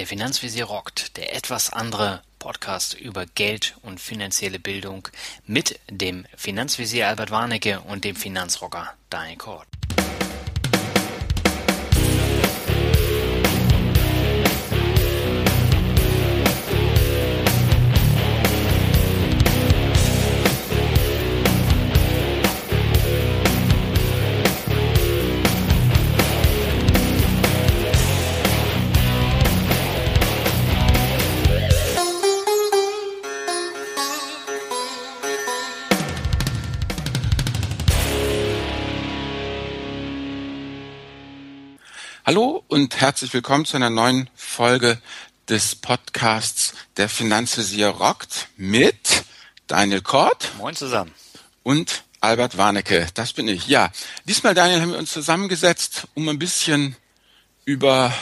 Der Finanzvisier rockt, der etwas andere Podcast über Geld und finanzielle Bildung mit dem Finanzvisier Albert Warnecke und dem Finanzrocker Daniel Kort. Und herzlich willkommen zu einer neuen Folge des Podcasts Der Finanzvisier rockt mit Daniel Kort. Moin zusammen. Und Albert Warnecke. Das bin ich. Ja, diesmal, Daniel, haben wir uns zusammengesetzt, um ein bisschen über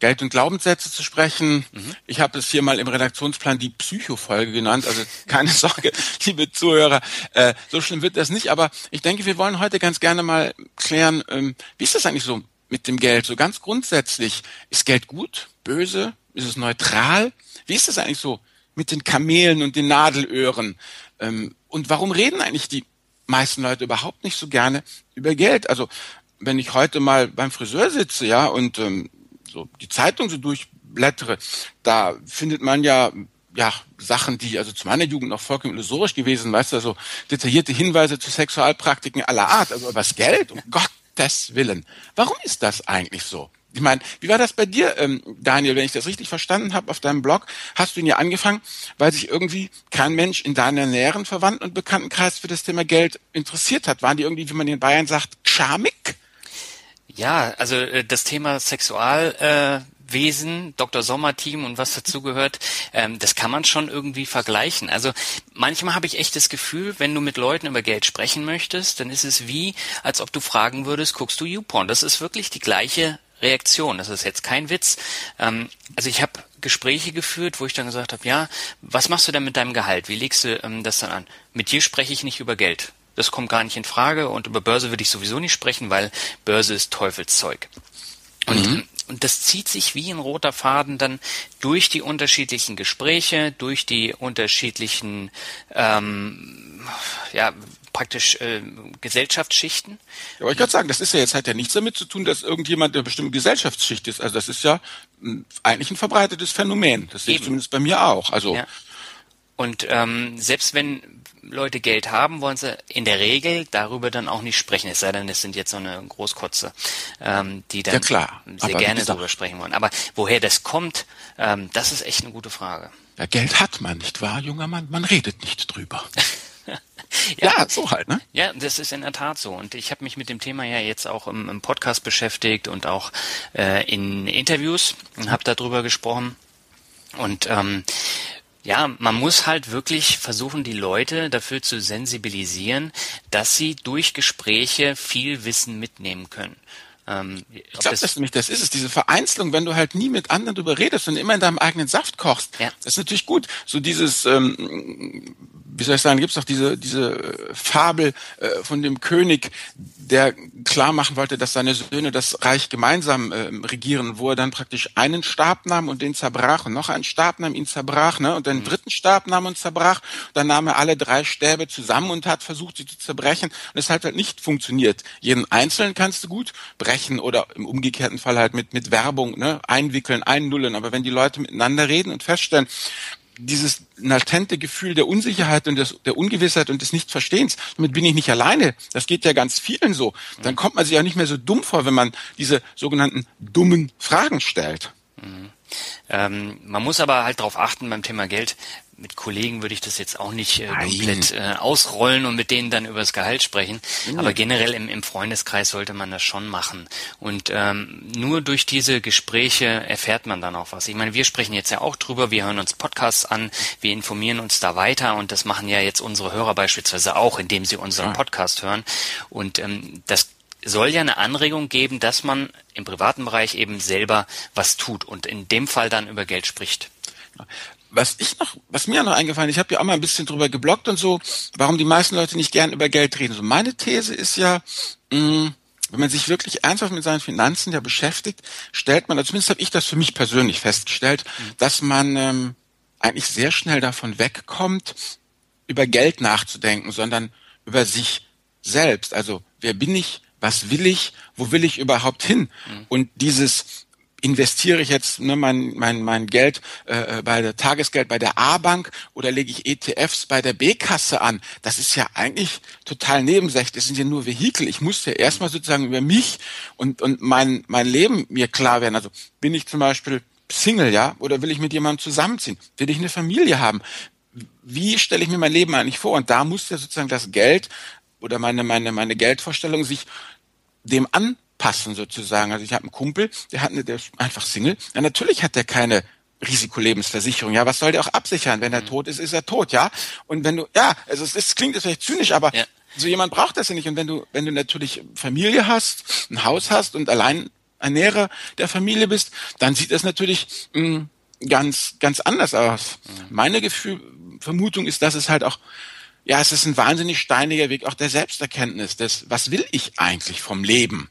Geld und Glaubenssätze zu sprechen. Mhm. Ich habe es hier mal im Redaktionsplan die Psychofolge genannt. Also keine Sorge, liebe Zuhörer, äh, so schlimm wird das nicht. Aber ich denke, wir wollen heute ganz gerne mal klären, ähm, wie ist das eigentlich so mit dem Geld? So ganz grundsätzlich, ist Geld gut, böse, ist es neutral? Wie ist es eigentlich so mit den Kamelen und den Nadelöhren? Ähm, und warum reden eigentlich die meisten Leute überhaupt nicht so gerne über Geld? Also wenn ich heute mal beim Friseur sitze, ja, und ähm, so die Zeitung so durchblättere, da findet man ja ja, Sachen, die also zu meiner Jugend noch vollkommen illusorisch gewesen, weißt du, also detaillierte Hinweise zu Sexualpraktiken aller Art, also was Geld, um Gott Gottes Willen. Warum ist das eigentlich so? Ich meine, wie war das bei dir, ähm, Daniel, wenn ich das richtig verstanden habe auf deinem Blog? Hast du ihn ja angefangen, weil sich irgendwie kein Mensch in deiner näheren Verwandten- und Bekanntenkreis für das Thema Geld interessiert hat? Waren die irgendwie, wie man in Bayern sagt, schamig? Ja, also äh, das Thema Sexual, äh, Wesen, Dr. Sommer-Team und was dazugehört, ähm, das kann man schon irgendwie vergleichen. Also manchmal habe ich echt das Gefühl, wenn du mit Leuten über Geld sprechen möchtest, dann ist es wie, als ob du fragen würdest, guckst du YouPorn? Das ist wirklich die gleiche Reaktion. Das ist jetzt kein Witz. Ähm, also ich habe Gespräche geführt, wo ich dann gesagt habe, ja, was machst du denn mit deinem Gehalt? Wie legst du ähm, das dann an? Mit dir spreche ich nicht über Geld. Das kommt gar nicht in Frage und über Börse würde ich sowieso nicht sprechen, weil Börse ist Teufelszeug. Und mhm. Und das zieht sich wie ein roter Faden dann durch die unterschiedlichen Gespräche, durch die unterschiedlichen, ähm, ja, praktisch äh, Gesellschaftsschichten. Ja, aber ich kann sagen, das ist ja jetzt hat ja nichts damit zu tun, dass irgendjemand der bestimmte Gesellschaftsschicht ist. Also das ist ja eigentlich ein verbreitetes Phänomen. Das sehe ich zumindest bei mir auch. Also ja. Und ähm, selbst wenn Leute Geld haben, wollen sie in der Regel darüber dann auch nicht sprechen. Es sei denn, es sind jetzt so eine Großkotze, ähm, die dann ja, sehr gerne darüber sprechen wollen. Aber woher das kommt, ähm, das ist echt eine gute Frage. Ja, Geld hat man, nicht wahr, junger Mann? Man redet nicht drüber. ja, ja, so halt, ne? Ja, das ist in der Tat so. Und ich habe mich mit dem Thema ja jetzt auch im, im Podcast beschäftigt und auch äh, in Interviews und habe darüber gesprochen. Und ähm, ja, man muss halt wirklich versuchen, die Leute dafür zu sensibilisieren, dass sie durch Gespräche viel Wissen mitnehmen können. Ähm, ich glaube, das, nämlich das ist es, diese Vereinzelung, wenn du halt nie mit anderen drüber redest und immer in deinem eigenen Saft kochst. Ja. Das ist natürlich gut. So dieses, ähm, wie soll ich sagen, gibt es doch diese, diese äh, Fabel äh, von dem König, der klar machen wollte, dass seine Söhne das Reich gemeinsam äh, regieren, wo er dann praktisch einen Stab nahm und den zerbrach und noch einen Stab nahm, ihn zerbrach, ne, und den mhm. dritten Stab nahm und zerbrach. Dann nahm er alle drei Stäbe zusammen und hat versucht, sie zu zerbrechen. Und es hat halt nicht funktioniert. Jeden einzelnen kannst du gut brechen oder im umgekehrten Fall halt mit, mit Werbung, ne, einwickeln, einnullen. Aber wenn die Leute miteinander reden und feststellen, dieses latente Gefühl der Unsicherheit und des, der Ungewissheit und des Nichtverstehens, damit bin ich nicht alleine. Das geht ja ganz vielen so. Dann kommt man sich ja nicht mehr so dumm vor, wenn man diese sogenannten dummen Fragen stellt. Mhm. Ähm, man muss aber halt darauf achten beim Thema Geld, mit Kollegen würde ich das jetzt auch nicht äh, komplett äh, ausrollen und mit denen dann über das Gehalt sprechen. Mhm. Aber generell im, im Freundeskreis sollte man das schon machen. Und ähm, nur durch diese Gespräche erfährt man dann auch was. Ich meine, wir sprechen jetzt ja auch drüber, wir hören uns Podcasts an, wir informieren uns da weiter und das machen ja jetzt unsere Hörer beispielsweise auch, indem sie unseren Podcast hören. Und ähm, das soll ja eine Anregung geben, dass man im privaten Bereich eben selber was tut und in dem Fall dann über Geld spricht was ich noch, was mir noch eingefallen, ich habe ja auch mal ein bisschen drüber geblockt und so, warum die meisten Leute nicht gern über Geld reden. So meine These ist ja, mh, mm, wenn man sich wirklich ernsthaft mit seinen Finanzen ja beschäftigt, stellt man, zumindest habe ich das für mich persönlich festgestellt, mhm. dass man ähm, eigentlich sehr schnell davon wegkommt, über Geld nachzudenken, sondern über sich selbst. Also wer bin ich, was will ich, wo will ich überhaupt hin? Mhm. Und dieses investiere ich jetzt ne, mein, mein, mein Geld äh, äh, bei der Tagesgeld bei der A-Bank oder lege ich ETFs bei der B-Kasse an? Das ist ja eigentlich total nebensächlich. Das sind ja nur Vehikel. Ich muss ja erstmal sozusagen über mich und, und mein, mein Leben mir klar werden. Also bin ich zum Beispiel Single, ja? Oder will ich mit jemandem zusammenziehen? Will ich eine Familie haben? Wie stelle ich mir mein Leben eigentlich vor? Und da muss ja sozusagen das Geld oder meine, meine, meine Geldvorstellung sich dem an passen sozusagen. Also ich habe einen Kumpel, der hat eine, der ist einfach Single. Ja, natürlich hat der keine Risikolebensversicherung. Ja, was soll der auch absichern? Wenn er mhm. tot ist, ist er tot, ja. Und wenn du, ja, also es, ist, klingt jetzt vielleicht zynisch, aber ja. so jemand braucht das ja nicht. Und wenn du, wenn du natürlich Familie hast, ein Haus hast und allein Ernährer der Familie bist, dann sieht das natürlich mh, hm, ganz, ganz anders aus. Mhm. Meine Gefühl, Vermutung ist, dass es halt auch ja, es ist ein wahnsinnig steiniger Weg auch der Selbsterkenntnis, des, was will ich eigentlich vom Leben?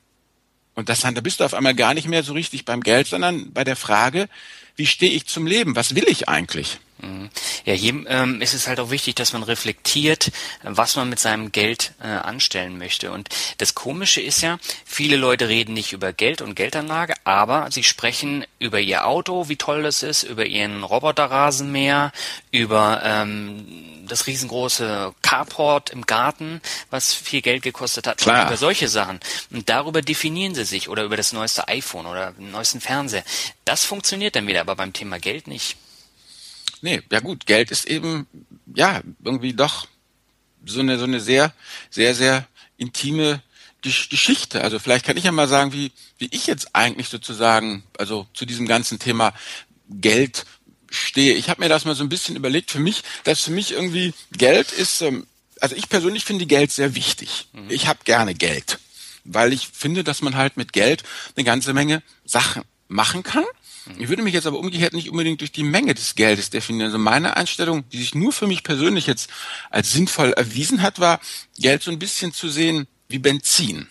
Und das, da bist du auf einmal gar nicht mehr so richtig beim Geld, sondern bei der Frage, wie stehe ich zum Leben? Was will ich eigentlich? Mhm. Ja, hier ähm, ist es halt auch wichtig, dass man reflektiert, was man mit seinem Geld äh, anstellen möchte. Und das Komische ist ja, viele Leute reden nicht über Geld und Geldanlage, aber sie sprechen über ihr Auto, wie toll das ist, über ihren Roboterrasenmäher, über ähm, das riesengroße Carport im Garten, was viel Geld gekostet hat, Klar. über solche Sachen. Und darüber definieren sie sich oder über das neueste iPhone oder den neuesten Fernseher. Das funktioniert dann wieder, aber beim Thema Geld nicht. Nee, ja gut, Geld ist eben, ja, irgendwie doch so eine, so eine sehr, sehr, sehr intime Geschichte. Also vielleicht kann ich ja mal sagen, wie, wie ich jetzt eigentlich sozusagen, also zu diesem ganzen Thema Geld stehe. Ich habe mir das mal so ein bisschen überlegt. Für mich, dass für mich irgendwie Geld ist, ähm, also ich persönlich finde Geld sehr wichtig. Mhm. Ich habe gerne Geld, weil ich finde, dass man halt mit Geld eine ganze Menge Sachen machen kann. Ich würde mich jetzt aber umgekehrt nicht unbedingt durch die Menge des Geldes definieren. Also meine Einstellung, die sich nur für mich persönlich jetzt als sinnvoll erwiesen hat, war, Geld so ein bisschen zu sehen wie Benzin.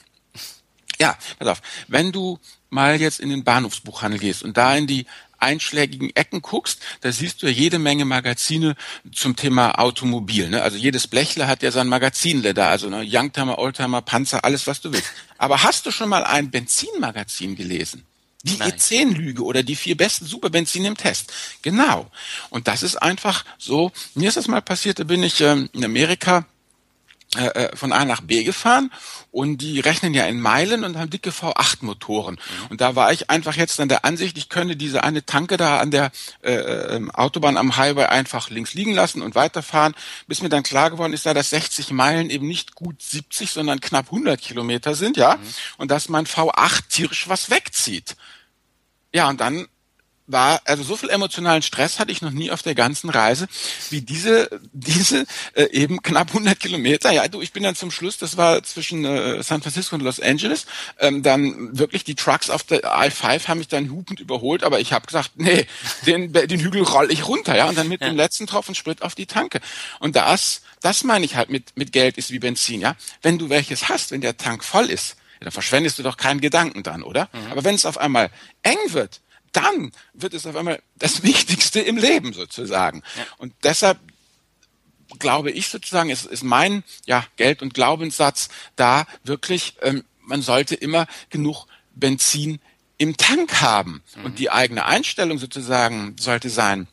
Ja, pass auf, wenn du mal jetzt in den Bahnhofsbuchhandel gehst und da in die einschlägigen Ecken guckst, da siehst du ja jede Menge Magazine zum Thema Automobil. Ne? Also jedes Blechle hat ja sein Magazinle da, also ne? Youngtimer, Oldtimer, Panzer, alles was du willst. Aber hast du schon mal ein Benzinmagazin gelesen? Die E10-Lüge oder die vier besten Superbenzine im Test. Genau. Und das ist einfach so. Mir ist das mal passiert, da bin ich ähm, in Amerika äh, äh, von A nach B gefahren und die rechnen ja in Meilen und haben dicke V8-Motoren. Mhm. Und da war ich einfach jetzt an der Ansicht, ich könne diese eine Tanke da an der äh, äh, Autobahn am Highway einfach links liegen lassen und weiterfahren, bis mir dann klar geworden ist, da dass 60 Meilen eben nicht gut 70, sondern knapp 100 Kilometer sind, ja, mhm. und dass mein V8 tierisch was wegzieht. Ja, und dann war, also so viel emotionalen Stress hatte ich noch nie auf der ganzen Reise, wie diese, diese äh, eben knapp 100 Kilometer. Ja, du, ich bin dann zum Schluss, das war zwischen äh, San Francisco und Los Angeles, ähm, dann wirklich die Trucks auf der I-5 haben mich dann hupend überholt, aber ich habe gesagt, nee, den, den Hügel roll ich runter, ja, und dann mit ja. dem letzten Tropfen Sprit auf die Tanke. Und das, das meine ich halt mit, mit Geld ist wie Benzin, ja. Wenn du welches hast, wenn der Tank voll ist, ja, dann verschwendest du doch keinen Gedanken dann, oder? Mhm. Aber wenn es auf einmal eng wird, dann wird es auf einmal das Wichtigste im Leben sozusagen. Ja. Und deshalb glaube ich sozusagen, es ist mein ja, Geld- und Glaubenssatz da wirklich, ähm, man sollte immer genug Benzin im Tank haben. Mhm. Und die eigene Einstellung sozusagen sollte sein,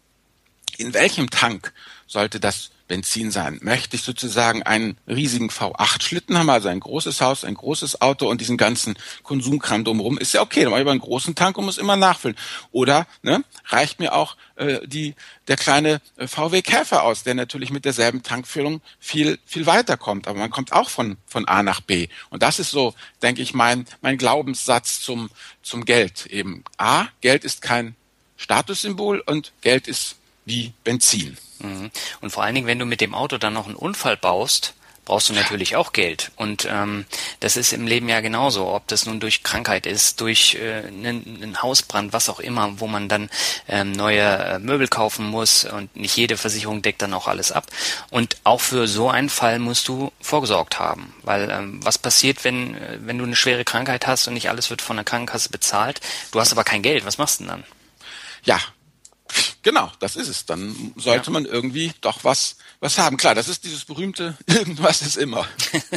in welchem Tank sollte das Benzin sein. Möchte ich sozusagen einen riesigen V8-Schlitten haben, also ein großes Haus, ein großes Auto und diesen ganzen Konsumkram drumherum, ist ja okay, dann mache ich über einen großen Tank und muss immer nachfüllen. Oder ne, reicht mir auch äh, die, der kleine äh, VW Käfer aus, der natürlich mit derselben Tankfüllung viel, viel weiterkommt. Aber man kommt auch von, von A nach B. Und das ist so, denke ich, mein, mein Glaubenssatz zum, zum Geld. Eben A, Geld ist kein Statussymbol und Geld ist wie Benzin. Mhm. Und vor allen Dingen, wenn du mit dem Auto dann noch einen Unfall baust, brauchst du natürlich auch Geld. Und ähm, das ist im Leben ja genauso, ob das nun durch Krankheit ist, durch äh, einen, einen Hausbrand, was auch immer, wo man dann ähm, neue äh, Möbel kaufen muss und nicht jede Versicherung deckt dann auch alles ab. Und auch für so einen Fall musst du vorgesorgt haben. Weil ähm, was passiert, wenn, äh, wenn du eine schwere Krankheit hast und nicht alles wird von der Krankenkasse bezahlt, du hast aber kein Geld, was machst du denn dann? Ja, genau, das ist es. Dann sollte ja. man irgendwie doch was was haben. Klar, das ist dieses berühmte irgendwas ist immer.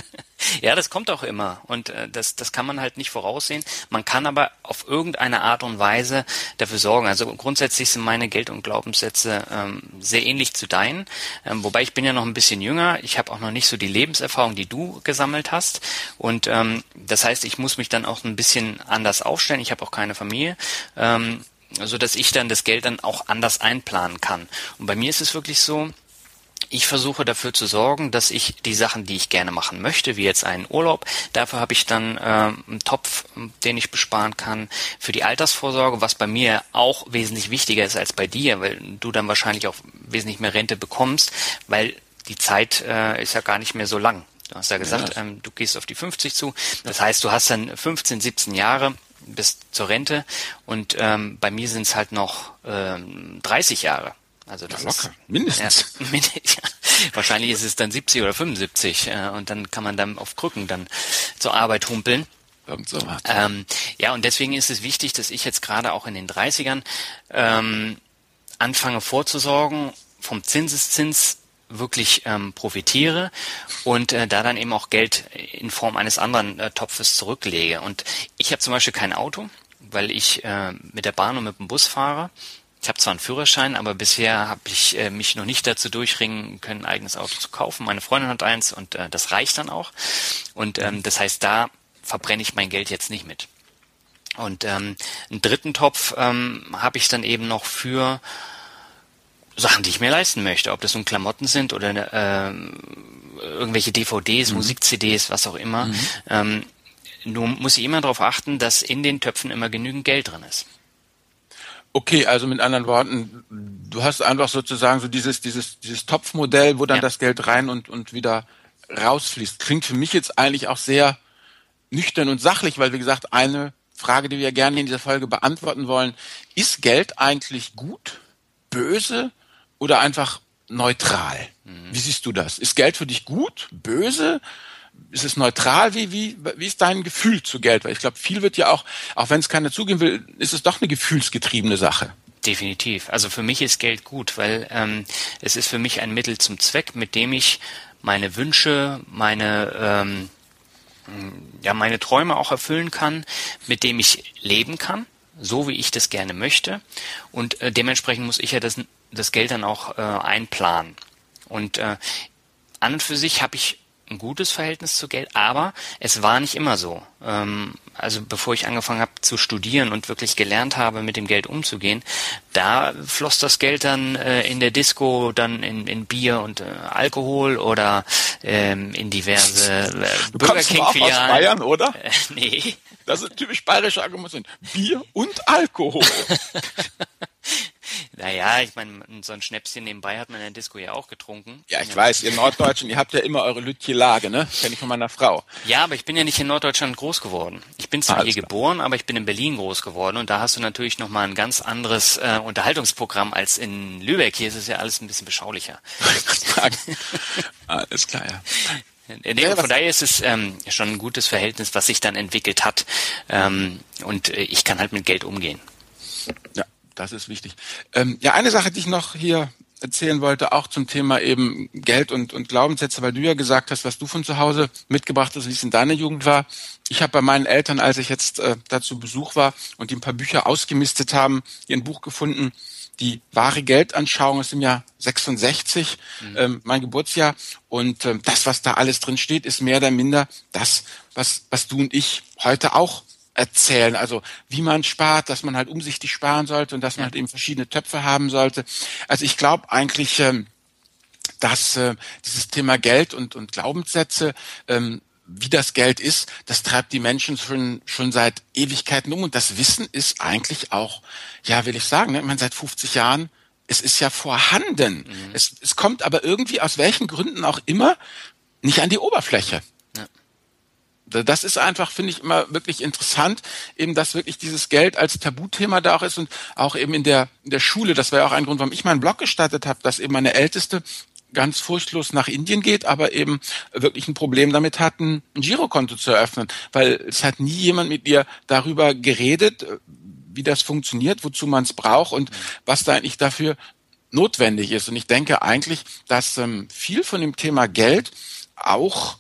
ja, das kommt auch immer und äh, das das kann man halt nicht voraussehen. Man kann aber auf irgendeine Art und Weise dafür sorgen. Also grundsätzlich sind meine Geld- und Glaubenssätze ähm, sehr ähnlich zu deinen, ähm, wobei ich bin ja noch ein bisschen jünger. Ich habe auch noch nicht so die Lebenserfahrung, die du gesammelt hast und ähm, das heißt, ich muss mich dann auch ein bisschen anders aufstellen. Ich habe auch keine Familie. Ähm, so dass ich dann das Geld dann auch anders einplanen kann. Und bei mir ist es wirklich so, ich versuche dafür zu sorgen, dass ich die Sachen, die ich gerne machen möchte, wie jetzt einen Urlaub, dafür habe ich dann äh, einen Topf, den ich besparen kann für die Altersvorsorge, was bei mir auch wesentlich wichtiger ist als bei dir, weil du dann wahrscheinlich auch wesentlich mehr Rente bekommst, weil die Zeit äh, ist ja gar nicht mehr so lang. Du hast ja gesagt, ja. Ähm, du gehst auf die 50 zu. Das heißt, du hast dann 15, 17 Jahre bis zur Rente und ähm, bei mir sind es halt noch ähm, 30 Jahre. Also das ja, locker, ist mindestens. Ja, wahrscheinlich ist es dann 70 oder 75 äh, und dann kann man dann auf Krücken dann zur Arbeit humpeln. So ähm, ja, und deswegen ist es wichtig, dass ich jetzt gerade auch in den 30ern ähm, anfange vorzusorgen, vom Zinseszins wirklich ähm, profitiere und äh, da dann eben auch Geld in Form eines anderen äh, Topfes zurücklege. Und ich habe zum Beispiel kein Auto, weil ich äh, mit der Bahn und mit dem Bus fahre. Ich habe zwar einen Führerschein, aber bisher habe ich äh, mich noch nicht dazu durchringen können, ein eigenes Auto zu kaufen. Meine Freundin hat eins und äh, das reicht dann auch. Und ähm, das heißt, da verbrenne ich mein Geld jetzt nicht mit. Und ähm, einen dritten Topf ähm, habe ich dann eben noch für Sachen, die ich mir leisten möchte, ob das nun Klamotten sind oder äh, irgendwelche DVDs, mhm. Musik-CDs, was auch immer. Mhm. Ähm, nur muss ich immer darauf achten, dass in den Töpfen immer genügend Geld drin ist. Okay, also mit anderen Worten, du hast einfach sozusagen so dieses, dieses, dieses Topfmodell, wo dann ja. das Geld rein und, und wieder rausfließt. Klingt für mich jetzt eigentlich auch sehr nüchtern und sachlich, weil wie gesagt, eine Frage, die wir gerne in dieser Folge beantworten wollen, ist Geld eigentlich gut, böse oder einfach neutral? Mhm. Wie siehst du das? Ist Geld für dich gut, böse? Ist es neutral? Wie, wie, wie ist dein Gefühl zu Geld? Weil ich glaube, viel wird ja auch, auch wenn es keiner zugeben will, ist es doch eine gefühlsgetriebene Sache. Definitiv. Also für mich ist Geld gut, weil ähm, es ist für mich ein Mittel zum Zweck, mit dem ich meine Wünsche, meine ähm, ja meine Träume auch erfüllen kann, mit dem ich leben kann, so wie ich das gerne möchte. Und äh, dementsprechend muss ich ja das das Geld dann auch äh, einplanen. Und äh, an und für sich habe ich ein gutes Verhältnis zu Geld, aber es war nicht immer so. Ähm, also bevor ich angefangen habe zu studieren und wirklich gelernt habe, mit dem Geld umzugehen, da floss das Geld dann äh, in der Disco, dann in, in Bier und äh, Alkohol oder ähm, in diverse äh, Burger King. Aus Bayern, oder? Äh, nee. Das sind typisch bayerische Argumente. Bier und Alkohol. Naja, ich meine, so ein Schnäpschen nebenbei hat man in der Disco ja auch getrunken. Ja, ich ja. weiß, ihr Norddeutschen, ihr habt ja immer eure Lütje-Lage, ne? Kenn ich von meiner Frau. Ja, aber ich bin ja nicht in Norddeutschland groß geworden. Ich bin zwar Alles hier klar. geboren, aber ich bin in Berlin groß geworden und da hast du natürlich nochmal ein ganz anderes äh, Unterhaltungsprogramm als in Lübeck. Hier ist es ja alles ein bisschen beschaulicher. Alles klar, ja. Nee, ja, von daher ist es ähm, schon ein gutes Verhältnis, was sich dann entwickelt hat. Ähm, und äh, ich kann halt mit Geld umgehen. Ja, das ist wichtig. Ähm, ja, eine Sache, die ich noch hier erzählen wollte, auch zum Thema eben Geld und, und Glaubenssätze, weil du ja gesagt hast, was du von zu Hause mitgebracht hast, wie es in deiner Jugend war. Ich habe bei meinen Eltern, als ich jetzt äh, dazu Besuch war und die ein paar Bücher ausgemistet haben, hier ein Buch gefunden, die wahre Geldanschauung ist im Jahr 66, mhm. ähm, mein Geburtsjahr. Und ähm, das, was da alles drin steht, ist mehr oder minder das, was, was du und ich heute auch erzählen. Also wie man spart, dass man halt umsichtig sparen sollte und dass man halt eben verschiedene Töpfe haben sollte. Also ich glaube eigentlich, ähm, dass äh, dieses Thema Geld und, und Glaubenssätze, ähm, wie das Geld ist, das treibt die Menschen schon, schon seit Ewigkeiten um. Und das Wissen ist eigentlich auch, ja, will ich sagen, ne, ich meine, seit 50 Jahren, es ist ja vorhanden. Mhm. Es, es kommt aber irgendwie aus welchen Gründen auch immer nicht an die Oberfläche. Das ist einfach, finde ich, immer wirklich interessant, eben, dass wirklich dieses Geld als Tabuthema da auch ist und auch eben in der, in der Schule, das war ja auch ein Grund, warum ich meinen Blog gestartet habe, dass eben meine Älteste ganz furchtlos nach Indien geht, aber eben wirklich ein Problem damit hat, ein Girokonto zu eröffnen, weil es hat nie jemand mit ihr darüber geredet, wie das funktioniert, wozu man es braucht und was da eigentlich dafür notwendig ist. Und ich denke eigentlich, dass ähm, viel von dem Thema Geld auch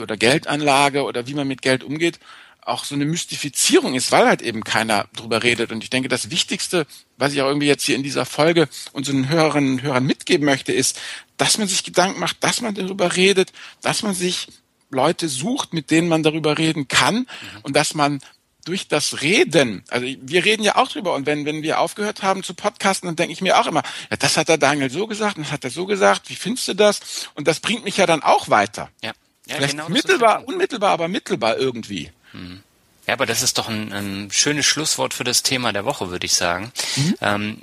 oder Geldanlage oder wie man mit Geld umgeht, auch so eine Mystifizierung ist, weil halt eben keiner drüber redet. Und ich denke, das Wichtigste, was ich auch irgendwie jetzt hier in dieser Folge unseren Hörerinnen und Hörern mitgeben möchte, ist, dass man sich Gedanken macht, dass man darüber redet, dass man sich Leute sucht, mit denen man darüber reden kann mhm. und dass man durch das Reden, also wir reden ja auch drüber und wenn, wenn wir aufgehört haben zu podcasten, dann denke ich mir auch immer, ja, das hat der Daniel so gesagt, das hat er so gesagt, wie findest du das? Und das bringt mich ja dann auch weiter. Ja. Ja, Vielleicht genau mittelbar, unmittelbar, aber mittelbar irgendwie. Mhm. Ja, aber das ist doch ein, ein, schönes Schlusswort für das Thema der Woche, würde ich sagen. Mhm. Ähm,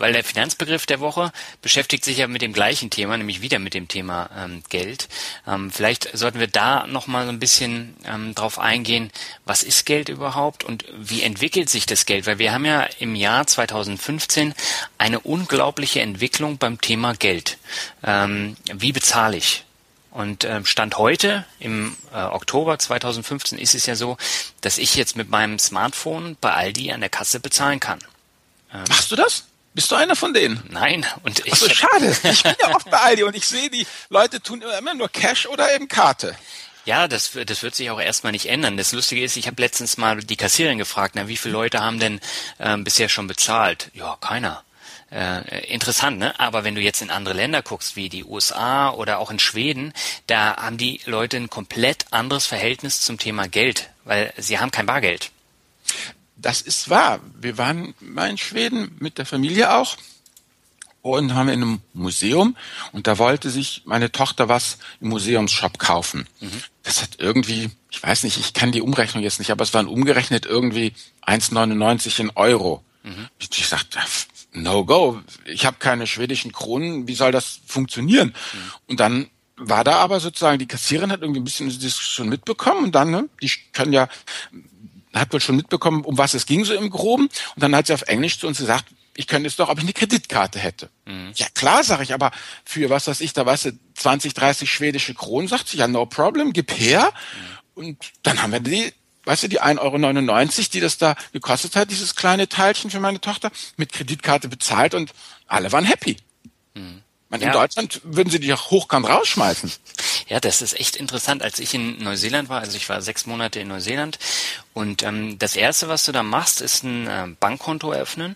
weil der Finanzbegriff der Woche beschäftigt sich ja mit dem gleichen Thema, nämlich wieder mit dem Thema ähm, Geld. Ähm, vielleicht sollten wir da nochmal so ein bisschen ähm, drauf eingehen, was ist Geld überhaupt und wie entwickelt sich das Geld? Weil wir haben ja im Jahr 2015 eine unglaubliche Entwicklung beim Thema Geld. Ähm, wie bezahle ich? Und ähm, Stand heute, im äh, Oktober 2015, ist es ja so, dass ich jetzt mit meinem Smartphone bei Aldi an der Kasse bezahlen kann. Ähm, Machst du das? Bist du einer von denen? Nein. Und ich. Ach so, schade. Ich bin ja oft bei Aldi und ich sehe, die Leute tun immer nur Cash oder eben Karte. Ja, das, das wird sich auch erstmal nicht ändern. Das Lustige ist, ich habe letztens mal die Kassiererin gefragt, na, wie viele Leute haben denn ähm, bisher schon bezahlt? Ja, keiner. Äh, interessant, ne? Aber wenn du jetzt in andere Länder guckst, wie die USA oder auch in Schweden, da haben die Leute ein komplett anderes Verhältnis zum Thema Geld, weil sie haben kein Bargeld. Das ist wahr. Wir waren mal in Schweden mit der Familie auch und haben in einem Museum und da wollte sich meine Tochter was im Museumsshop kaufen. Mhm. Das hat irgendwie, ich weiß nicht, ich kann die Umrechnung jetzt nicht, aber es waren umgerechnet irgendwie 1,99 in Euro. Mhm. Ich sagte, no go. Ich habe keine schwedischen Kronen. Wie soll das funktionieren? Mhm. Und dann war da aber sozusagen die Kassiererin hat irgendwie ein bisschen das schon mitbekommen und dann, ne, die können ja, hat wohl schon mitbekommen, um was es ging so im Groben und dann hat sie auf Englisch zu uns gesagt, ich könnte es doch, ob ich eine Kreditkarte hätte. Mhm. Ja klar, sage ich, aber für was weiß ich, da weißt du, 20, 30 schwedische Kronen, sagt sie, ja no problem, gib her. Mhm. Und dann haben wir die weißt du, die 1,99 Euro, die das da gekostet hat, dieses kleine Teilchen für meine Tochter, mit Kreditkarte bezahlt und alle waren happy. Hm. Man, ja. In Deutschland würden sie dich auch hochkant rausschmeißen. Ja, das ist echt interessant. Als ich in Neuseeland war, also ich war sechs Monate in Neuseeland und ähm, das Erste, was du da machst, ist ein äh, Bankkonto eröffnen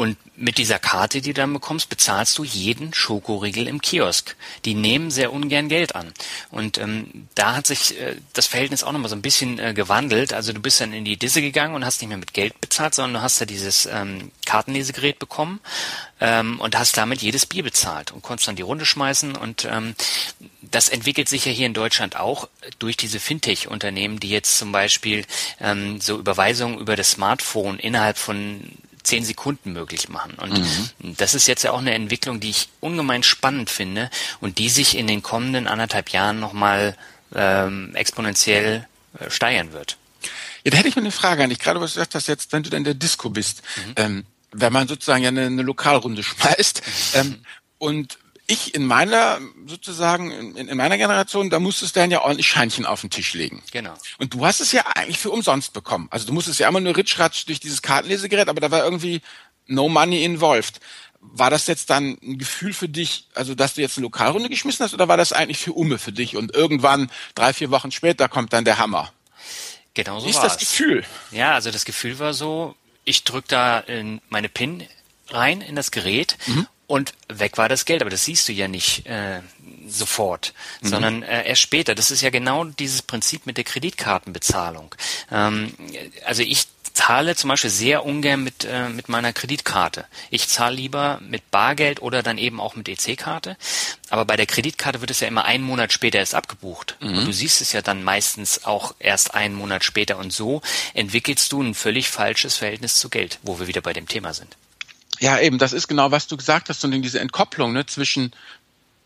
und mit dieser Karte, die du dann bekommst, bezahlst du jeden Schokoriegel im Kiosk. Die nehmen sehr ungern Geld an. Und ähm, da hat sich äh, das Verhältnis auch nochmal so ein bisschen äh, gewandelt. Also du bist dann in die Disse gegangen und hast nicht mehr mit Geld bezahlt, sondern du hast ja dieses ähm, Kartenlesegerät bekommen ähm, und hast damit jedes Bier bezahlt und konntest dann die Runde schmeißen. Und ähm, das entwickelt sich ja hier in Deutschland auch durch diese Fintech-Unternehmen, die jetzt zum Beispiel ähm, so Überweisungen über das Smartphone innerhalb von zehn Sekunden möglich machen. Und mhm. das ist jetzt ja auch eine Entwicklung, die ich ungemein spannend finde und die sich in den kommenden anderthalb Jahren nochmal ähm, exponentiell äh, steigern wird. Ja, da hätte ich mal eine Frage an dich. Gerade was du gesagt hast, jetzt, wenn du in der Disco bist, mhm. ähm, wenn man sozusagen ja eine, eine Lokalrunde schmeißt mhm. ähm, und ich in meiner, sozusagen, in, in, meiner Generation, da musstest du dann ja ordentlich Scheinchen auf den Tisch legen. Genau. Und du hast es ja eigentlich für umsonst bekommen. Also du musstest ja immer nur ritschratsch durch dieses Kartenlesegerät, aber da war irgendwie no money involved. War das jetzt dann ein Gefühl für dich, also dass du jetzt eine Lokalrunde geschmissen hast, oder war das eigentlich für Umme für dich? Und irgendwann, drei, vier Wochen später, kommt dann der Hammer. Genau so Wie ist das Gefühl? Ja, also das Gefühl war so, ich drück da in meine PIN rein in das Gerät mhm und weg war das Geld. Aber das siehst du ja nicht äh, sofort, mhm. sondern äh, erst später. Das ist ja genau dieses Prinzip mit der Kreditkartenbezahlung. Ähm, also ich zahle zum Beispiel sehr ungern mit, äh, mit meiner Kreditkarte. Ich zahle lieber mit Bargeld oder dann eben auch mit EC-Karte. Aber bei der Kreditkarte wird es ja immer einen Monat später erst abgebucht. Mhm. Und du siehst es ja dann meistens auch erst einen Monat später. Und so entwickelst du ein völlig falsches Verhältnis zu Geld, wo wir wieder bei dem Thema sind. Ja, eben, das ist genau, was du gesagt hast, und diese Entkopplung ne, zwischen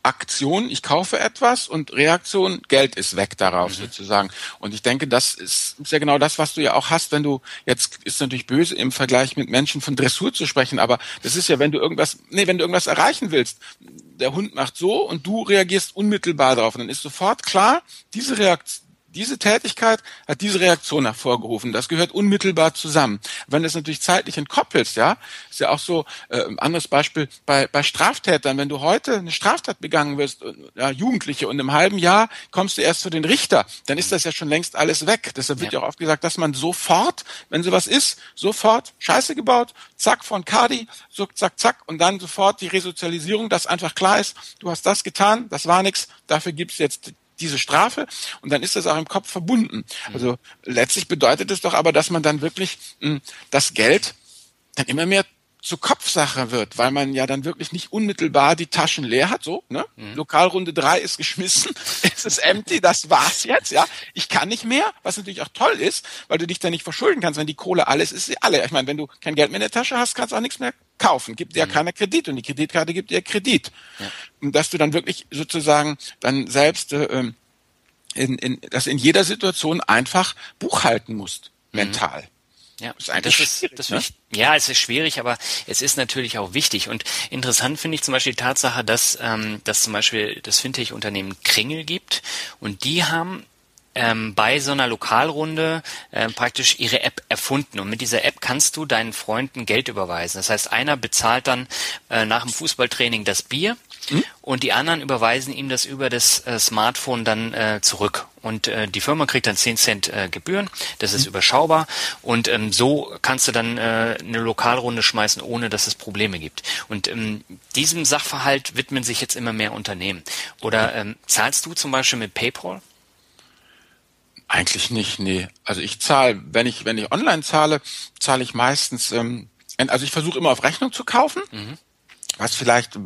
Aktion, ich kaufe etwas und Reaktion, Geld ist weg darauf mhm. sozusagen. Und ich denke, das ist, ist ja genau das, was du ja auch hast, wenn du, jetzt ist natürlich böse im Vergleich mit Menschen von Dressur zu sprechen, aber das ist ja, wenn du irgendwas, nee, wenn du irgendwas erreichen willst, der Hund macht so und du reagierst unmittelbar darauf. Und dann ist sofort klar, diese Reaktion, diese Tätigkeit hat diese Reaktion hervorgerufen. Das gehört unmittelbar zusammen. Wenn du es natürlich zeitlich entkoppelst, ja, ist ja auch so, äh, ein anderes Beispiel bei, bei Straftätern. Wenn du heute eine Straftat begangen wirst, äh, ja, Jugendliche, und im halben Jahr kommst du erst zu den Richter, dann ist das ja schon längst alles weg. Deshalb wird ja, ja auch oft gesagt, dass man sofort, wenn sowas ist, sofort Scheiße gebaut, zack von Kadi, so zack, zack, und dann sofort die Resozialisierung, dass einfach klar ist, du hast das getan, das war nichts, dafür gibt's jetzt diese Strafe und dann ist das auch im Kopf verbunden. Also letztlich bedeutet es doch aber, dass man dann wirklich mh, hm, das Geld dann immer mehr zur Kopfsache wird, weil man ja dann wirklich nicht unmittelbar die Taschen leer hat, so, ne? Mhm. Lokalrunde drei ist geschmissen, es ist empty, das war's jetzt, ja. Ich kann nicht mehr, was natürlich auch toll ist, weil du dich da nicht verschulden kannst, wenn die Kohle alles ist, sie alle. Ich meine, wenn du kein Geld mehr in der Tasche hast, kannst du auch nichts mehr kaufen, gibt dir ja mhm. keiner Kredit und die Kreditkarte gibt dir Kredit. Ja. Und dass du dann wirklich sozusagen dann selbst äh, ähm, in, in, das in jeder Situation einfach buchhalten musst, mhm. mental. Ja, ist, das ist, das ne? ja, es ist schwierig, aber es ist natürlich auch wichtig. Und interessant finde ich zum Beispiel die Tatsache, dass ähm, dass zum Beispiel das Fintech-Unternehmen Kringel gibt und die haben ähm, bei so einer Lokalrunde äh, praktisch ihre App erfunden. Und mit dieser App kannst du deinen Freunden Geld überweisen. Das heißt, einer bezahlt dann äh, nach dem Fußballtraining das Bier mhm. und die anderen überweisen ihm das über das äh, Smartphone dann äh, zurück. Und äh, die Firma kriegt dann 10 Cent äh, Gebühren, das ist mhm. überschaubar. Und ähm, so kannst du dann äh, eine Lokalrunde schmeißen, ohne dass es Probleme gibt. Und ähm, diesem Sachverhalt widmen sich jetzt immer mehr Unternehmen. Oder ähm, zahlst du zum Beispiel mit PayPal? Eigentlich nicht, nee. Also ich zahle, wenn ich, wenn ich online zahle, zahle ich meistens, ähm, also ich versuche immer auf Rechnung zu kaufen, mhm. was vielleicht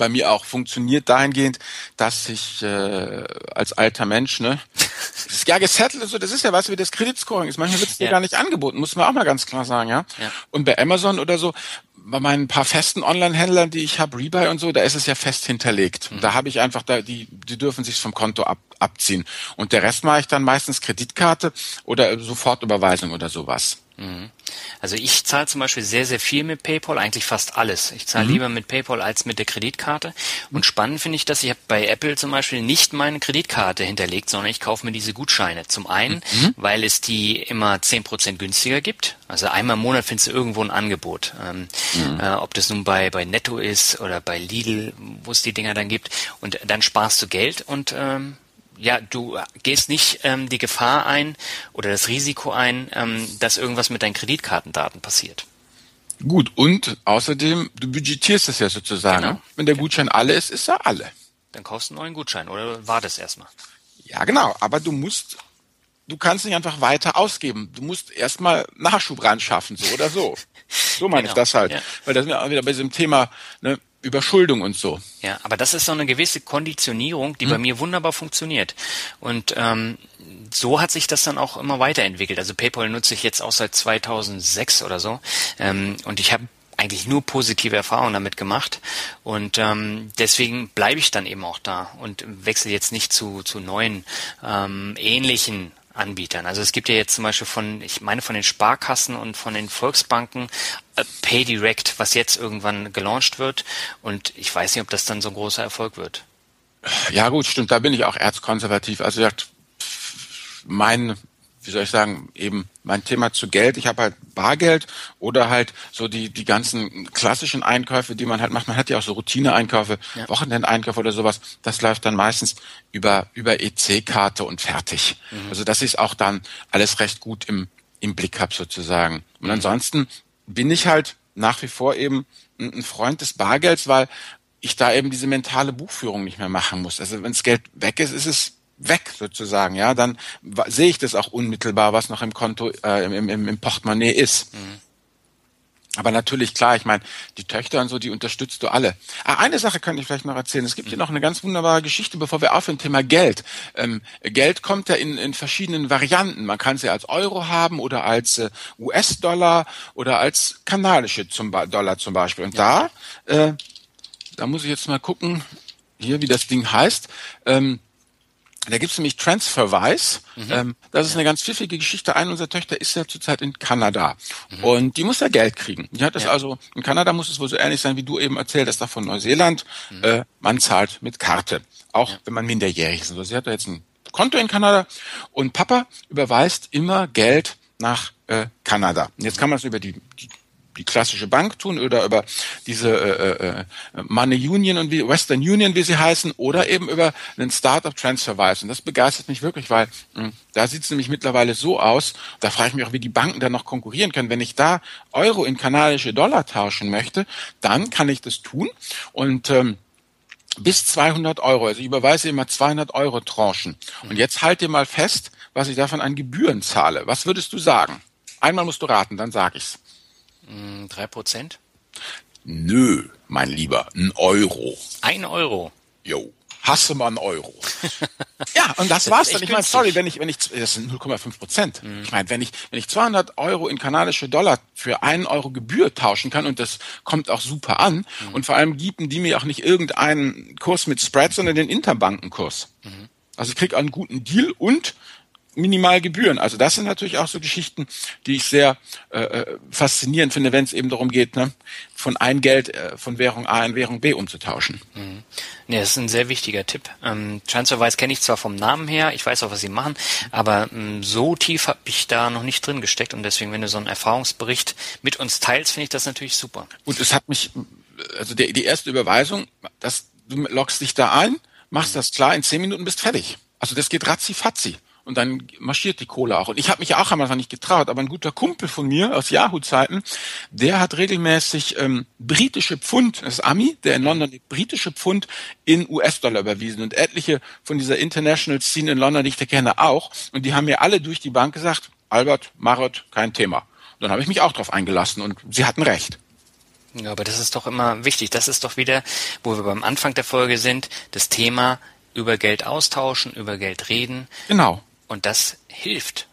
bei mir auch funktioniert dahingehend, dass ich äh, als alter Mensch, ne, das ist ja gesettelt, so, das ist ja was wie das Kreditscoring ist. Manchmal wird es dir ja. gar nicht angeboten, muss man auch mal ganz klar sagen, ja? ja. Und bei Amazon oder so, bei meinen paar festen Online-Händlern, die ich habe, Rebuy und so, da ist es ja fest hinterlegt. Mhm. Da habe ich einfach, da, die, die dürfen sich vom Konto ab, abziehen. Und der Rest mache ich dann meistens Kreditkarte oder Sofortüberweisung oder sowas. Mhm. Also ich zahle zum Beispiel sehr, sehr viel mit PayPal, eigentlich fast alles. Ich zahle mhm. lieber mit PayPal als mit der Kreditkarte. Und spannend finde ich, dass ich bei Apple zum Beispiel nicht meine Kreditkarte hinterlegt, sondern ich kaufe mir diese Gutscheine. Zum einen, mhm. weil es die immer zehn Prozent günstiger gibt. Also einmal im Monat findest du irgendwo ein Angebot. Ähm, mhm. äh, ob das nun bei, bei Netto ist oder bei Lidl, wo es die Dinger dann gibt. Und dann sparst du Geld und ähm, ja, du gehst nicht ähm, die Gefahr ein oder das Risiko ein, ähm, dass irgendwas mit deinen Kreditkartendaten passiert. Gut, und außerdem, du budgetierst es ja sozusagen. Genau. Wenn der Gutschein alle ist, ist er alle. Dann kaufst du einen neuen Gutschein oder wartest erstmal. Ja, genau, aber du musst, du kannst nicht einfach weiter ausgeben. Du musst erstmal Nachschub ran schaffen, so oder so. So meine genau. ich das halt. Ja. Weil das sind wir auch wieder bei diesem Thema, ne, Überschuldung und so. Ja, aber das ist so eine gewisse Konditionierung, die hm. bei mir wunderbar funktioniert. Und ähm, so hat sich das dann auch immer weiterentwickelt. Also PayPal nutze ich jetzt auch seit 2006 oder so. Ähm, und ich habe eigentlich nur positive Erfahrungen damit gemacht und ähm, deswegen bleibe ich dann eben auch da und wechsle jetzt nicht zu, zu neuen ähm, ähnlichen Anbietern. Also es gibt ja jetzt zum Beispiel von, ich meine von den Sparkassen und von den Volksbanken äh, PayDirect, was jetzt irgendwann gelauncht wird. Und ich weiß nicht, ob das dann so ein großer Erfolg wird. Ja gut, stimmt, da bin ich auch erzkonservativ. Also mein wie soll ich sagen, eben mein Thema zu Geld. Ich habe halt Bargeld oder halt so die, die ganzen klassischen Einkäufe, die man halt macht. Man hat ja auch so Routine-Einkäufe, ja. Wochenendeinkäufe oder sowas. Das läuft dann meistens über, über EC-Karte und fertig. Mhm. Also das ist auch dann alles recht gut im, im Blick hab sozusagen. Und mhm. ansonsten bin ich halt nach wie vor eben ein Freund des Bargelds, weil ich da eben diese mentale Buchführung nicht mehr machen muss. Also wenn das Geld weg ist, ist es weg sozusagen, ja, dann sehe ich das auch unmittelbar, was noch im Konto, äh, im, im, im Portemonnaie ist. Mhm. Aber natürlich, klar, ich meine, die Töchter und so, die unterstützt du alle. Ah, eine Sache könnte ich vielleicht noch erzählen. Es gibt hier mhm. noch eine ganz wunderbare Geschichte, bevor wir aufhören, Thema Geld. Ähm, Geld kommt ja in, in verschiedenen Varianten. Man kann es ja als Euro haben oder als äh, US-Dollar oder als kanadische zum Dollar zum Beispiel. Und ja. da, äh, da muss ich jetzt mal gucken, hier, wie das Ding heißt. Ähm, da gibt's nämlich Transferwise. Mhm. Ähm, das ist ja. eine ganz pfiffige Geschichte. Eine unserer Töchter ist ja zurzeit in Kanada. Mhm. Und die muss ja Geld kriegen. Die hat das ja. also, in Kanada muss es wohl so ähnlich sein, wie du eben erzählt hast, da von Neuseeland. Mhm. Äh, man zahlt mit Karte. Auch ja. wenn man minderjährig ist. Also sie hat da jetzt ein Konto in Kanada und Papa überweist immer Geld nach äh, Kanada. Und jetzt kann man es über die, die die klassische Bank tun oder über diese äh, äh, Money Union und wie Western Union, wie sie heißen, oder eben über einen Startup Transferwise. Und das begeistert mich wirklich, weil mh, hm, da sieht es nämlich mittlerweile so aus, da frage ich mich auch, wie die Banken da noch konkurrieren können. Wenn ich da Euro in kanadische Dollar tauschen möchte, dann kann ich das tun. Und ähm, bis 200 Euro. Also ich überweise immer 200 Euro Tranchen. Und jetzt halt dir mal fest, was ich davon an Gebühren zahle. Was würdest du sagen? Einmal musst du raten, dann sag ich's. Hm, drei Prozent? Nö, mein Lieber, ein Euro. Ein Euro? Jo, hasse mal einen Euro. ja, und das, das war's dann. Ich meine, sorry, wenn ich, wenn ich, das sind 0,5 Prozent. Mhm. Ich meine, wenn ich, wenn ich 200 Euro in kanadische Dollar für einen Euro Gebühr tauschen kann und das kommt auch super an mhm. und vor allem bieten die mir auch nicht irgendeinen Kurs mit Spread, sondern den Interbankenkurs. Mhm. Also ich krieg einen guten Deal und minimal Gebühren. Also das sind natürlich auch so Geschichten, die ich sehr äh, äh, faszinierend finde, wenn es eben darum geht, ne, von ein Geld äh, von Währung A in Währung B umzutauschen. Mhm. Nee, das ist ein sehr wichtiger Tipp. Ähm, TransferWise kenne ich zwar vom Namen her, ich weiß auch, was sie machen, aber ähm, so tief habe ich da noch nicht drin gesteckt und deswegen, wenn du so einen Erfahrungsbericht mit uns teilst, finde ich das natürlich super. Und es hat mich, also die, die erste Überweisung, dass du loggst dich da ein, machst mhm. das klar, in zehn Minuten bist fertig. Also das geht ratzi fatzi und dann marschiert die Kohle auch. Und ich habe mich ja auch am Anfang nicht getraut, aber ein guter Kumpel von mir aus Yahoo-Zeiten, der hat regelmäßig ähm, britische Pfund, das ist Ami, der in London britische Pfund in US-Dollar überwiesen und etliche von dieser International Scene in London, die ich da kenne, auch. Und die haben mir alle durch die Bank gesagt, Albert, Marot, kein Thema. Und dann habe ich mich auch drauf eingelassen und sie hatten recht. Ja, aber das ist doch immer wichtig. Das ist doch wieder, wo wir beim Anfang der Folge sind, das Thema über Geld austauschen, über Geld reden. Genau. Und das hilft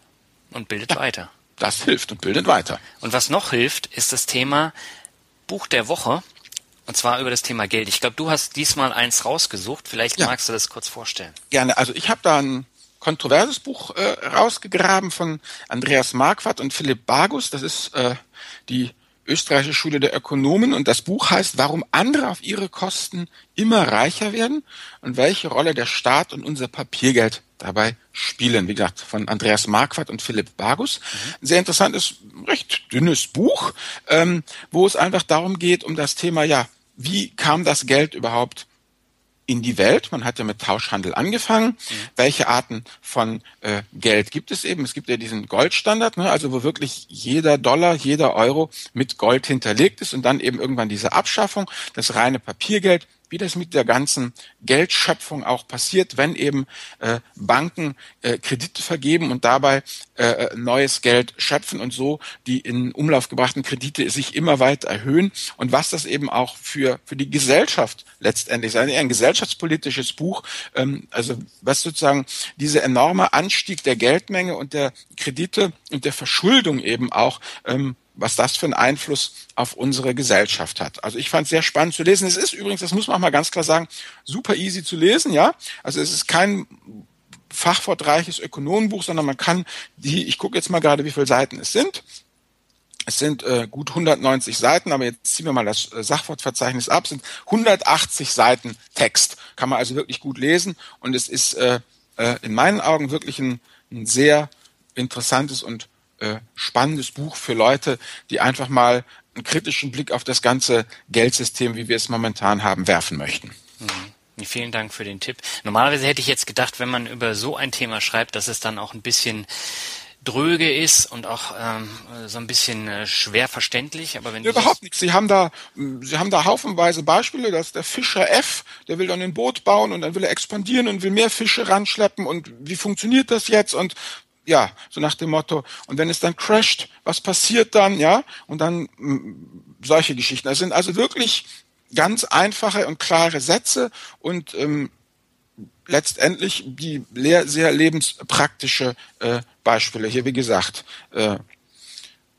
und bildet ja, weiter. Das hilft und bildet weiter. Und was noch hilft, ist das Thema Buch der Woche. Und zwar über das Thema Geld. Ich glaube, du hast diesmal eins rausgesucht. Vielleicht ja. magst du das kurz vorstellen. Gerne. Also ich habe da ein kontroverses Buch äh, rausgegraben von Andreas Marquardt und Philipp Bagus. Das ist äh, die österreichische Schule der Ökonomen und das Buch heißt, warum andere auf ihre Kosten immer reicher werden und welche Rolle der Staat und unser Papiergeld dabei spielen. Wie gesagt, von Andreas Marquardt und Philipp Bagus. Ein sehr interessantes, recht dünnes Buch, ähm, wo es einfach darum geht, um das Thema, ja, wie kam das Geld überhaupt in die Welt. Man hat ja mit Tauschhandel angefangen. Mhm. Welche Arten von äh, Geld gibt es eben? Es gibt ja diesen Goldstandard, ne? also wo wirklich jeder Dollar, jeder Euro mit Gold hinterlegt ist und dann eben irgendwann diese Abschaffung, das reine Papiergeld wie das mit der ganzen Geldschöpfung auch passiert, wenn eben äh, Banken äh, Kredite vergeben und dabei äh, neues Geld schöpfen und so die in Umlauf gebrachten Kredite sich immer weiter erhöhen und was das eben auch für für die Gesellschaft letztendlich ist. Ein gesellschaftspolitisches Buch, ähm, also was sozusagen dieser enorme Anstieg der Geldmenge und der Kredite und der Verschuldung eben auch ähm, was das für einen Einfluss auf unsere Gesellschaft hat. Also ich fand es sehr spannend zu lesen. Es ist übrigens, das muss man auch mal ganz klar sagen, super easy zu lesen, ja. Also es ist kein fachwortreiches Ökonomenbuch, sondern man kann die, ich gucke jetzt mal gerade, wie viele Seiten es sind. Es sind äh, gut 190 Seiten, aber jetzt ziehen wir mal das äh, Sachwortverzeichnis ab, sind 180 Seiten Text. Kann man also wirklich gut lesen und es ist äh, äh, in meinen Augen wirklich ein, ein sehr interessantes und äh, spannendes Buch für Leute, die einfach mal einen kritischen Blick auf das ganze Geldsystem, wie wir es momentan haben, werfen möchten. Mhm. Vielen Dank für den Tipp. Normalerweise hätte ich jetzt gedacht, wenn man über so ein Thema schreibt, dass es dann auch ein bisschen dröge ist und auch ähm, so ein bisschen äh, schwer verständlich. Aber wenn überhaupt nichts. Sie haben da, Sie haben da haufenweise Beispiele. dass der Fischer F, der will dann ein Boot bauen und dann will er expandieren und will mehr Fische ranschleppen und wie funktioniert das jetzt und ja, so nach dem Motto, und wenn es dann crasht, was passiert dann, ja? Und dann mh, mm, solche Geschichten. Das sind also wirklich ganz einfache und klare Sätze und ähm, letztendlich die sehr lebenspraktische äh, Beispiele. Hier, wie gesagt, äh,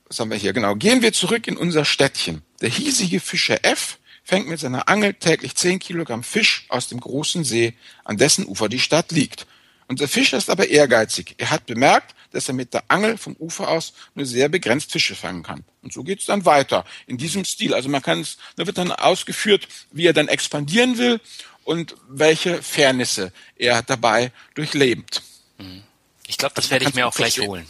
was haben wir hier? Genau. Gehen wir zurück in unser Städtchen. Der hiesige Fischer F fängt mit seiner Angel täglich 10 Kilogramm Fisch aus dem großen See, an dessen Ufer die Stadt liegt. Unser Fischer ist aber ehrgeizig. Er hat bemerkt, dass er mit der Angel vom Ufer aus nur sehr begrenzt Fische fangen kann. Und so geht es dann weiter in diesem Stil. Also man kann es, da wird dann ausgeführt, wie er dann expandieren will und welche Fairnisse er dabei durchlebt. Ich glaube, das, das werde ich mir auch gleich holen.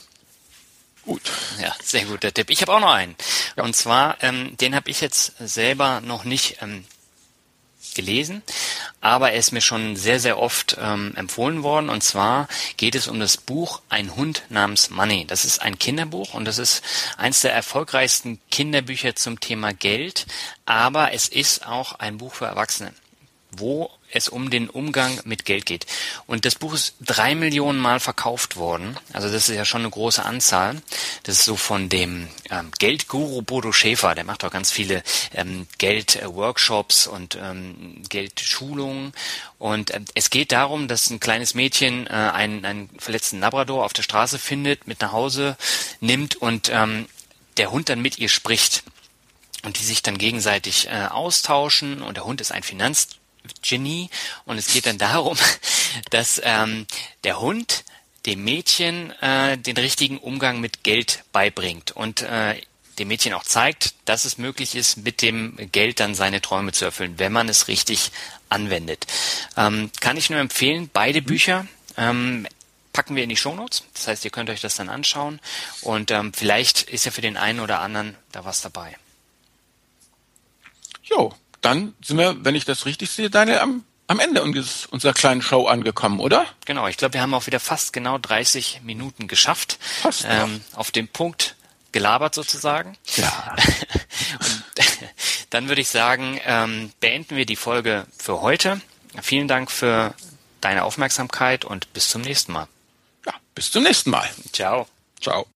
Gut. Ja, sehr guter Tipp. Ich habe auch noch einen. Ja. Und zwar, ähm, den habe ich jetzt selber noch nicht ähm, gelesen, aber er ist mir schon sehr, sehr oft ähm, empfohlen worden. Und zwar geht es um das Buch Ein Hund namens Money. Das ist ein Kinderbuch und das ist eines der erfolgreichsten Kinderbücher zum Thema Geld, aber es ist auch ein Buch für Erwachsene wo es um den Umgang mit Geld geht. Und das Buch ist drei Millionen Mal verkauft worden. Also das ist ja schon eine große Anzahl. Das ist so von dem ähm, Geldguru Bodo Schäfer. Der macht auch ganz viele ähm, Geldworkshops und ähm, Geldschulungen. Und äh, es geht darum, dass ein kleines Mädchen äh, einen, einen verletzten Labrador auf der Straße findet, mit nach Hause nimmt und ähm, der Hund dann mit ihr spricht und die sich dann gegenseitig äh, austauschen und der Hund ist ein Finanz Genie und es geht dann darum, dass ähm, der Hund dem Mädchen äh, den richtigen Umgang mit Geld beibringt und äh, dem Mädchen auch zeigt, dass es möglich ist, mit dem Geld dann seine Träume zu erfüllen, wenn man es richtig anwendet. Ähm, kann ich nur empfehlen, beide Bücher ähm, packen wir in die Shownotes. Das heißt, ihr könnt euch das dann anschauen und ähm, vielleicht ist ja für den einen oder anderen da was dabei. Dann sind wir, wenn ich das richtig sehe, Daniel, am, am Ende unserer kleinen Show angekommen, oder? Genau, ich glaube, wir haben auch wieder fast genau 30 Minuten geschafft. Fast ähm, auf dem Punkt gelabert sozusagen. Ja. Und dann würde ich sagen, ähm, beenden wir die Folge für heute. Vielen Dank für deine Aufmerksamkeit und bis zum nächsten Mal. Ja, bis zum nächsten Mal. Ciao. Ciao.